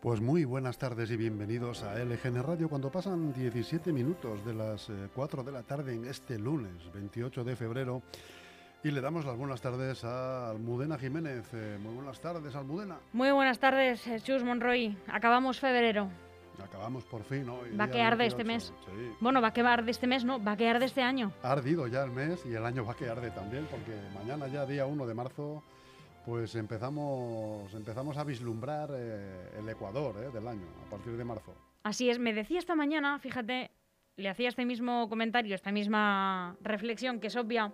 Pues muy buenas tardes y bienvenidos a LGN Radio cuando pasan 17 minutos de las 4 eh, de la tarde en este lunes 28 de febrero y le damos las buenas tardes a Almudena Jiménez. Eh, muy buenas tardes, Almudena. Muy buenas tardes, Chus Monroy. Acabamos febrero. Acabamos por fin, ¿no? va a quedar de este mes. Bueno, va a quedar de este mes, no, va a quedar de este año. Ha ardido ya el mes y el año va a quedar de también, porque mañana ya, día 1 de marzo, pues empezamos, empezamos a vislumbrar eh, el Ecuador eh, del año, a partir de marzo. Así es, me decía esta mañana, fíjate, le hacía este mismo comentario, esta misma reflexión que es obvia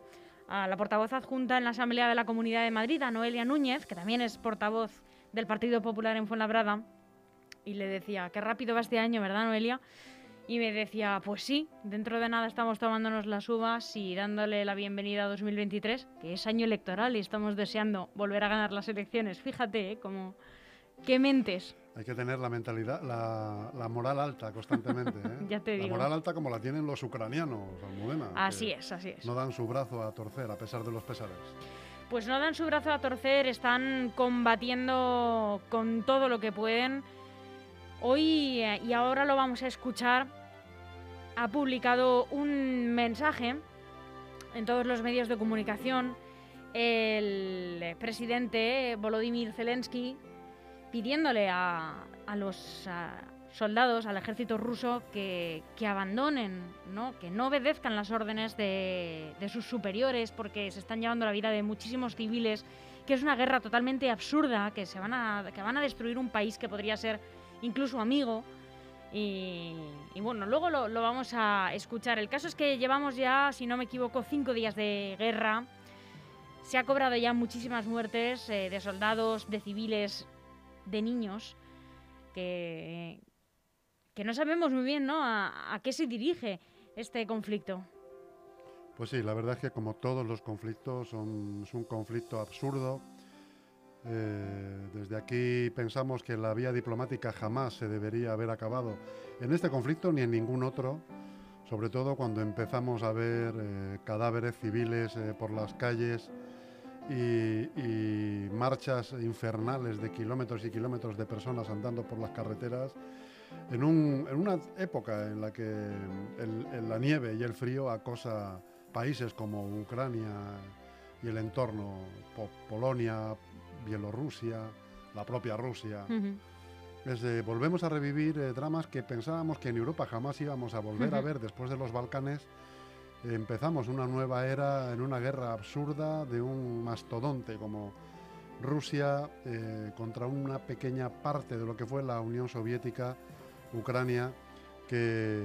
a la portavoz adjunta en la Asamblea de la Comunidad de Madrid, a Noelia Núñez, que también es portavoz del Partido Popular en Fuenlabrada, y le decía, qué rápido va este año, ¿verdad, Noelia? Y me decía, pues sí, dentro de nada estamos tomándonos las uvas y dándole la bienvenida a 2023, que es año electoral y estamos deseando volver a ganar las elecciones. Fíjate, ¿eh? Como, qué mentes. Hay que tener la mentalidad, la, moral alta constantemente. ¿eh? ya te digo. La moral alta como la tienen los ucranianos, Almudena. Así es, así es. No dan su brazo a torcer a pesar de los pesares. Pues no dan su brazo a torcer, están combatiendo con todo lo que pueden Hoy, eh, y ahora lo vamos a escuchar, ha publicado un mensaje en todos los medios de comunicación el presidente Volodymyr Zelensky pidiéndole a, los soldados, al ejército ruso, que, abandonen, ¿no? que no obedezcan las órdenes de, de, sus superiores porque se están llevando la vida de muchísimos civiles, que es una guerra totalmente absurda, que, se van a, que van a destruir un país que podría ser incluso amigo. Y, bueno, luego lo, vamos a escuchar. El caso es que llevamos ya, si no me equivoco, cinco días de guerra. Se ha cobrado ya muchísimas muertes eh, de soldados, de civiles, de niños, que, que no sabemos muy bien ¿no? a, a qué se dirige este conflicto. Pues sí, la verdad es que como todos los conflictos son, es un conflicto absurdo eh, desde aquí pensamos que la vía diplomática jamás se debería haber acabado en este conflicto ni en ningún otro, sobre todo cuando empezamos a ver eh, cadáveres civiles eh, por las calles y, marchas infernales de kilómetros y kilómetros de personas andando por las carreteras. En, una época en la que la nieve y el frío acosa países como Ucrania y el entorno, Polonia, Bielorrusia, la propia Rusia. volvemos a revivir eh, dramas que pensábamos que en Europa jamás íbamos a volver a ver después de los Balcanes. empezamos una nueva era en una guerra absurda de un mastodonte como Rusia eh, contra una pequeña parte de lo que fue la Unión Soviética, Ucrania, que,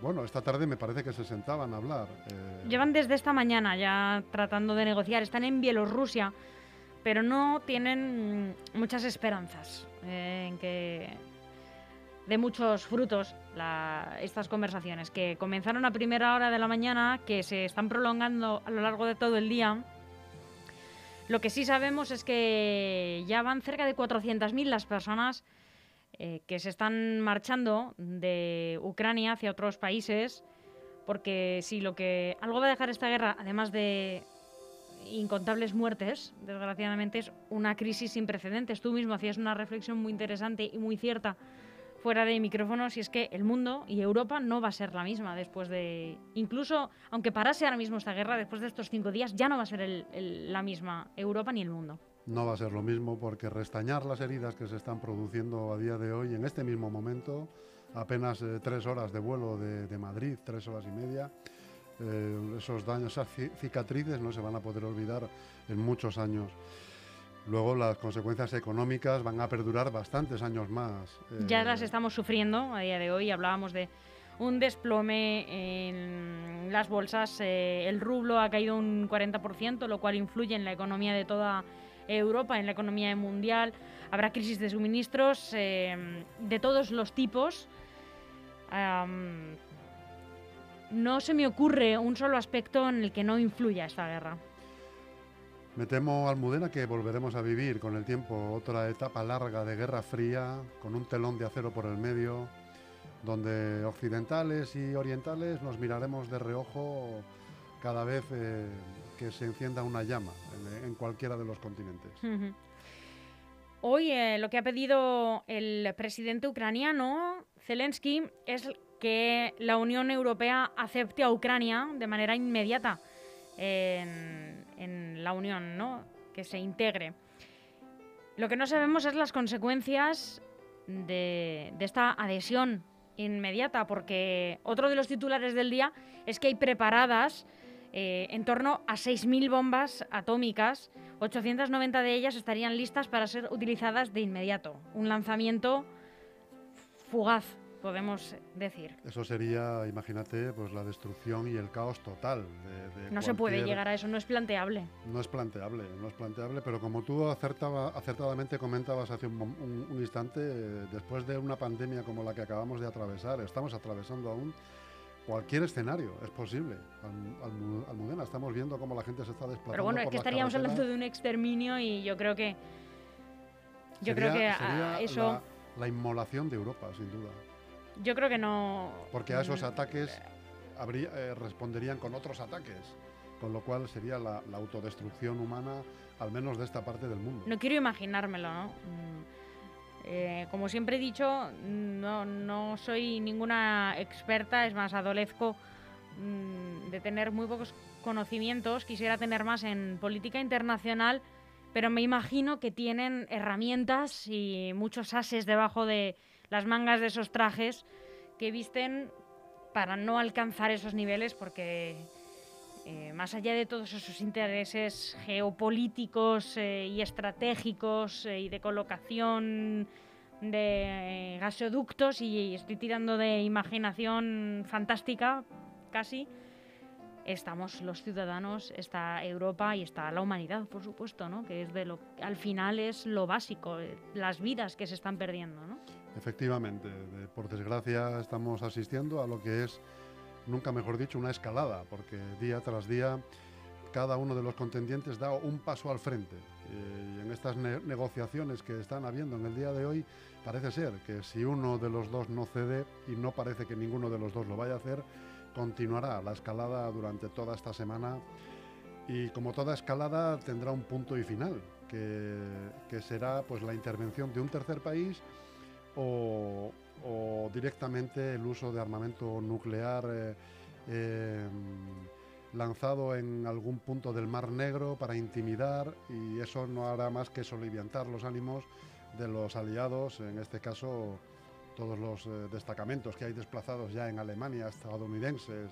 bueno, esta tarde me parece que se sentaban a hablar. Eh. Llevan desde esta mañana ya tratando de negociar, están en Bielorrusia pero no tienen muchas esperanzas eh, en que de muchos frutos estas conversaciones que comenzaron a primera hora de la mañana, que se están prolongando a lo largo de todo el día. Lo que sí sabemos es que ya van cerca de 400.000 las personas eh, que se están marchando de Ucrania hacia otros países, porque si lo que algo va a dejar esta guerra, además de incontables muertes, desgraciadamente, es una crisis sin precedentes. Tú mismo hacías una reflexión muy interesante y muy cierta fuera de micrófonos y es que el mundo y Europa no va a ser la misma después de... Incluso, aunque parase ahora mismo esta guerra, después de estos cinco días, ya no va a ser la misma Europa ni el mundo. No va a ser lo mismo porque restañar las heridas que se están produciendo a día de hoy, en este mismo momento, apenas eh, tres horas de vuelo de, de Madrid, tres horas y media, eh, esos daños, esas cicatrices no se van a poder olvidar en muchos años. Luego las consecuencias económicas van a perdurar bastantes años más. Ya las eh, estamos sufriendo a día de hoy. Hablábamos de un desplome en las bolsas. Eh, el rublo ha caído un 40%, lo cual influye en la economía de toda Europa, en la economía mundial. Habrá crisis de suministros de todos los tipos no se me ocurre un solo aspecto en el que no influya esta guerra. Me temo, Almudena, que volveremos a vivir con el tiempo otra etapa larga de guerra fría, con un telón de acero por el medio, donde occidentales y orientales nos miraremos de reojo cada vez eh, que se encienda una llama en, cualquiera de los continentes. Hoy eh, lo que ha pedido el presidente ucraniano, Zelensky, es que la Unión Europea acepte a Ucrania de manera inmediata en, la Unión, ¿no? que se integre. Lo que no sabemos es las consecuencias de, esta adhesión inmediata, porque otro de los titulares del día es que hay preparadas eh, en torno a 6.000 bombas atómicas. 890 de ellas estarían listas para ser utilizadas de inmediato. Un lanzamiento fugaz, podemos decir. Eso sería, imagínate, pues la destrucción y el caos total. no se puede llegar a eso, no es planteable. No es planteable, no es planteable, pero como tú acertaba, acertadamente comentabas hace un, un instante, eh, después de una pandemia como la que acabamos de atravesar, estamos atravesando aún, cualquier escenario es posible. Almudena, estamos viendo cómo la gente se está desplazando. Pero bueno, es que estaríamos hablando de un exterminio y yo creo que. Yo creo que eso. La, inmolación de Europa, sin duda. Yo creo que no. Porque a esos mm, ataques habría, eh, responderían con otros ataques, con lo cual sería la, autodestrucción humana, al menos de esta parte del mundo. No quiero imaginármelo, ¿no? Mm, eh, como siempre he dicho, no, soy ninguna experta, es más, adolezco mm, de tener muy pocos conocimientos, quisiera tener más en política internacional, pero me imagino que tienen herramientas y muchos ases debajo de las mangas de esos trajes que visten para no alcanzar esos niveles porque eh, más allá de todos esos intereses geopolíticos eh, y estratégicos eh, y de colocación de gasoductos, y estoy tirando de imaginación fantástica casi, estamos los ciudadanos, está Europa y está la humanidad, por supuesto, ¿no? que es de lo al final es lo básico, las vidas que se están perdiendo. ¿no? Efectivamente, por desgracia estamos asistiendo a lo que es nunca mejor dicho, una escalada, porque día tras día cada uno de los contendientes da un paso al frente. Eh, y en estas negociaciones que están habiendo en el día de hoy, parece ser que si uno de los dos no cede, y no parece que ninguno de los dos lo vaya a hacer, continuará la escalada durante toda esta semana. Y como toda escalada tendrá un punto y final, que, que será pues la intervención de un tercer país o, directamente el uso de armamento nuclear eh, em, lanzado en algún punto del Mar Negro para intimidar y eso no hará más que soliviantar los ánimos de los aliados, en este caso todos los eh, destacamentos que hay desplazados ya en Alemania, estadounidenses,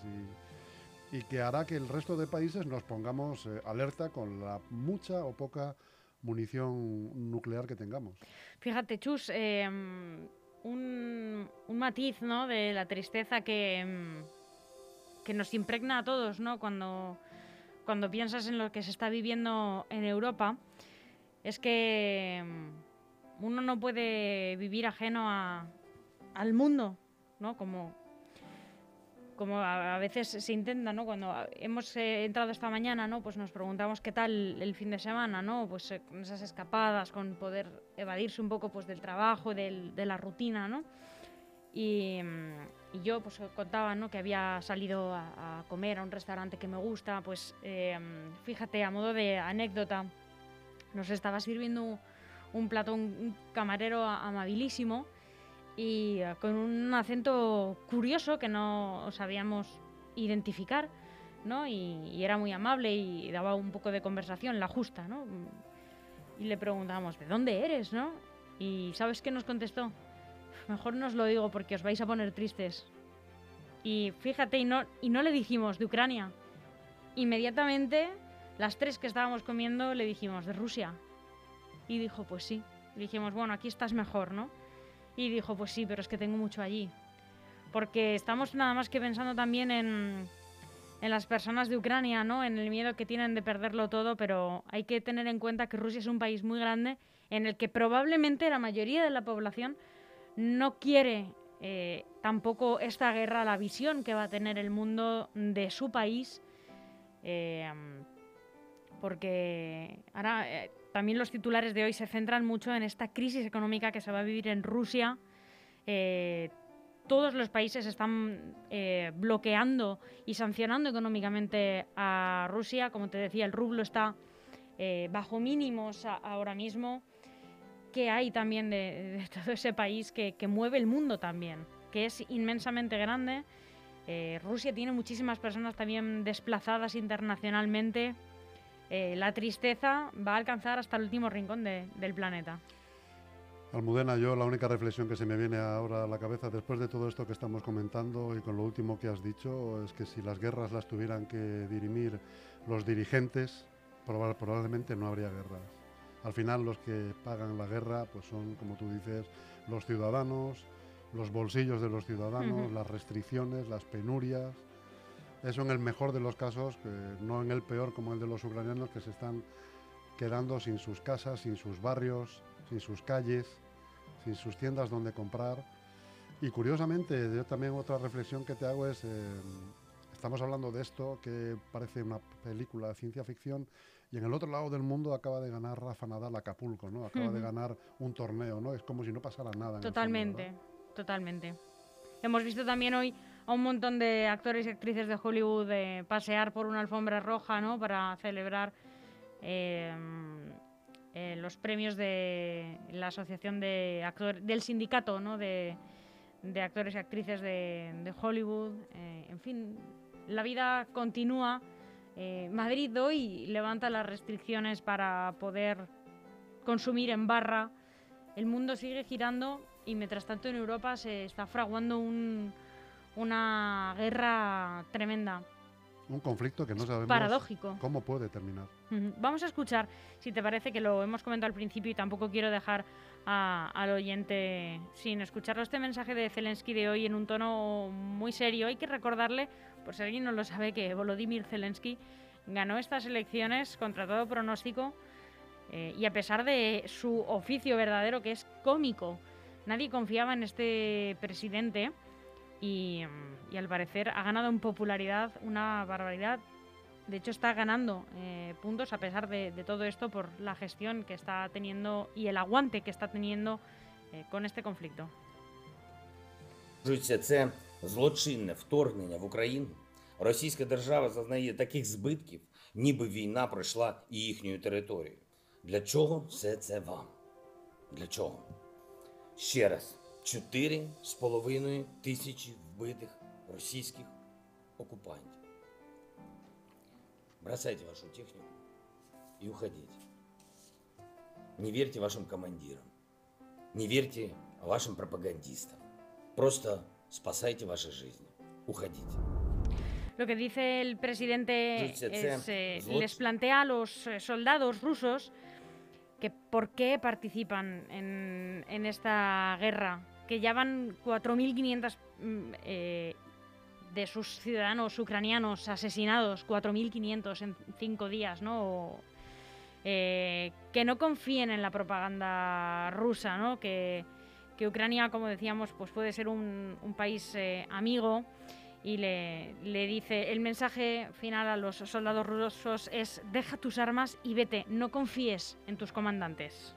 y, que hará que el resto de países nos pongamos eh, alerta con la mucha o poca munición nuclear que tengamos. Fíjate, Chus, em, un, matiz ¿no? de la tristeza que, mm, que nos impregna a todos ¿no? cuando, cuando piensas en lo que se está viviendo en Europa, es que mm, uno no puede vivir ajeno a, al mundo, ¿no? como, como a, veces se intenta, ¿no? Cuando hemos eh, entrado esta mañana, ¿no? Pues nos preguntamos qué tal el fin de semana, ¿no? Pues eh, con esas escapadas, con poder evadirse un poco pues del trabajo, del, de la rutina, ¿no? Y, y, yo pues contaba, ¿no? Que había salido a, comer a un restaurante que me gusta, pues em, fíjate, a modo de anécdota, nos estaba sirviendo un, plato, un camarero amabilísimo, y eh, con un acento curioso que no sabíamos identificar, ¿no? Y, era muy amable y daba un poco de conversación, la justa, ¿no? Y le preguntamos, ¿de dónde eres, no? Y ¿sabes qué nos contestó? Mejor no os lo digo porque os vais a poner tristes. Y fíjate, y no, y no le dijimos de Ucrania. Inmediatamente, las tres que estábamos comiendo le dijimos, de Rusia. Y dijo, pues sí. dijimos, bueno, aquí estás mejor, ¿no? Y dijo, pues sí, pero es que tengo mucho allí. Porque estamos nada más que pensando también en, en las personas de Ucrania, ¿no? En el miedo que tienen de perderlo todo, pero hay que tener en cuenta que Rusia es un país muy grande en el que probablemente la mayoría de la población no quiere eh, tampoco esta guerra, la visión que va a tener el mundo de su país, eh, porque ahora eh, también los titulares de hoy se centran mucho en esta crisis económica que se va a vivir en Rusia. Eh, todos los países están eh, bloqueando y sancionando económicamente a Rusia. Como te decía, el rublo está eh, bajo mínimos ahora mismo. qué hay también de, todo ese país que, mueve el mundo también, que es inmensamente grande. Eh, Rusia tiene muchísimas personas también desplazadas internacionalmente. Eh, la tristeza va a alcanzar hasta el último rincón del planeta. Almudena, yo la única reflexión que se me viene ahora a la cabeza después de todo esto que estamos comentando y con lo último que has dicho es que si las guerras las tuvieran que dirimir los dirigentes, probablemente no habría guerras. Al final los que pagan la guerra pues son, como tú dices, los ciudadanos, los bolsillos de los ciudadanos, las restricciones, las penurias. Eso en el mejor de los casos, no en el peor como el de los ucranianos que se están quedando sin sus casas, sin sus barrios, sin sus calles, sin sus tiendas donde comprar. Y curiosamente, yo también otra reflexión que te hago es, eh, estamos hablando de esto que parece una película de ciencia ficción y en el otro lado del mundo acaba de ganar Rafa Nadal Acapulco, ¿no? Acaba de ganar un torneo, ¿no? Es como si no pasara nada. Totalmente, totalmente. Hemos visto también hoy a un montón de actores y actrices de Hollywood eh, pasear por una alfombra roja, ¿no? Para celebrar eh, eh, los premios de la Asociación de Actores, del Sindicato ¿no? de, Actores y Actrices de, Hollywood. Eh, en fin, la vida continúa. Eh, Madrid hoy levanta las restricciones para poder consumir en barra. El mundo sigue girando y mientras tanto en Europa se está fraguando una guerra tremenda. Un conflicto que no sabemos paradójico. cómo puede terminar. Vamos a escuchar, si te parece que lo hemos comentado al principio y tampoco quiero dejar al oyente sin escucharlo. Este mensaje de Zelensky de hoy en un tono muy serio. Hay que recordarle, por si alguien no lo sabe, que Volodymyr Zelensky ganó estas elecciones contra todo pronóstico eh, y a pesar de su oficio verdadero, que es cómico. Nadie confiaba en este presidente y, al parecer ha ganado en popularidad una barbaridad. De hecho, está ganando eh, puntos a pesar de, todo esto por la gestión que está teniendo y el aguante que está teniendo eh, con este conflicto. Це злочинне вторгнення в Україну. Російська держава зазнає таких збитків, ніби війна пройшла і їхньою територією. Для чого все це вам? Для чого? Ще раз 4,5 тисячі вбитих російських окупантів. Бросайте вашу технику и уходите. Не верьте вашим командирам. Не верьте вашим пропагандистам. Просто спасайте ваши жизни. Уходите. Lo que dice el presidente es, eh, les plantea a los eh, soldados rusos que por qué participan en, en esta guerra que ya van 4.500 mm, eh, de sus ciudadanos ucranianos asesinados, 4.500 en cinco días, ¿no? Eh, que no confíen en la propaganda rusa, ¿no? Que, Ucrania, como decíamos, pues puede ser un, país eh, amigo y le, le, dice, el mensaje final a los soldados rusos es, deja tus armas y vete, no confíes en tus comandantes.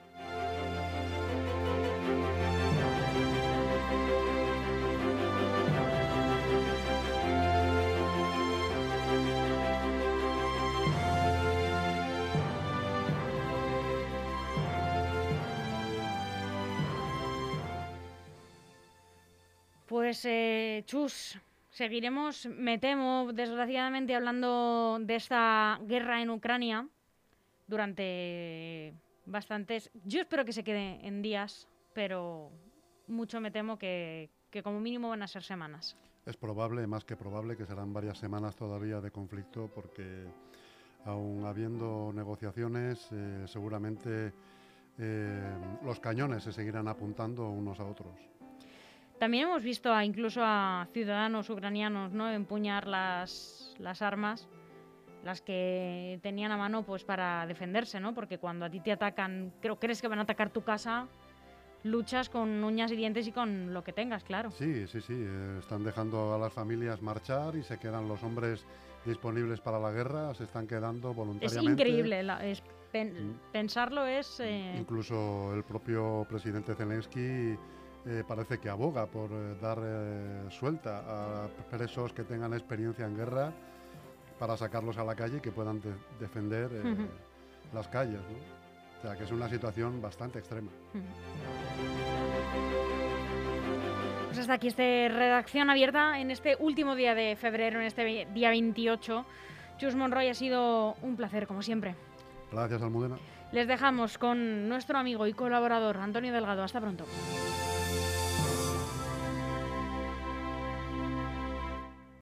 Pues, eh, Chus, seguiremos, me temo, desgraciadamente, hablando de esta guerra en Ucrania durante bastantes. Yo espero que se quede en días, pero mucho me temo que, como mínimo van a ser semanas. Es probable, más que probable, que serán varias semanas todavía de conflicto, porque aún habiendo negociaciones, eh, seguramente eh, los cañones se seguirán apuntando unos a otros. También hemos visto a, incluso a ciudadanos ucranianos ¿no? empuñar las, las armas, las que tenían a mano pues para defenderse, ¿no? Porque cuando a ti te atacan, creo, crees que van a atacar tu casa, luchas con uñas y dientes y con lo que tengas, claro. Sí, sí, sí. Eh, están dejando a las familias marchar y se quedan los hombres disponibles para la guerra, se están quedando voluntariamente. Es increíble, es, mm. pensarlo es... Eh, incluso el propio presidente Zelensky eh, parece que aboga por eh, dar eh, suelta a presos que tengan experiencia en guerra para sacarlos a la calle y que puedan defender las calles. O sea, que es una situación bastante extrema. Pues hasta aquí este redacción abierta en este último día de febrero, en este día 28. Chus Monroy ha sido un placer, como siempre. Gracias, Almudena. Les dejamos con nuestro amigo y colaborador Antonio Delgado. Hasta pronto.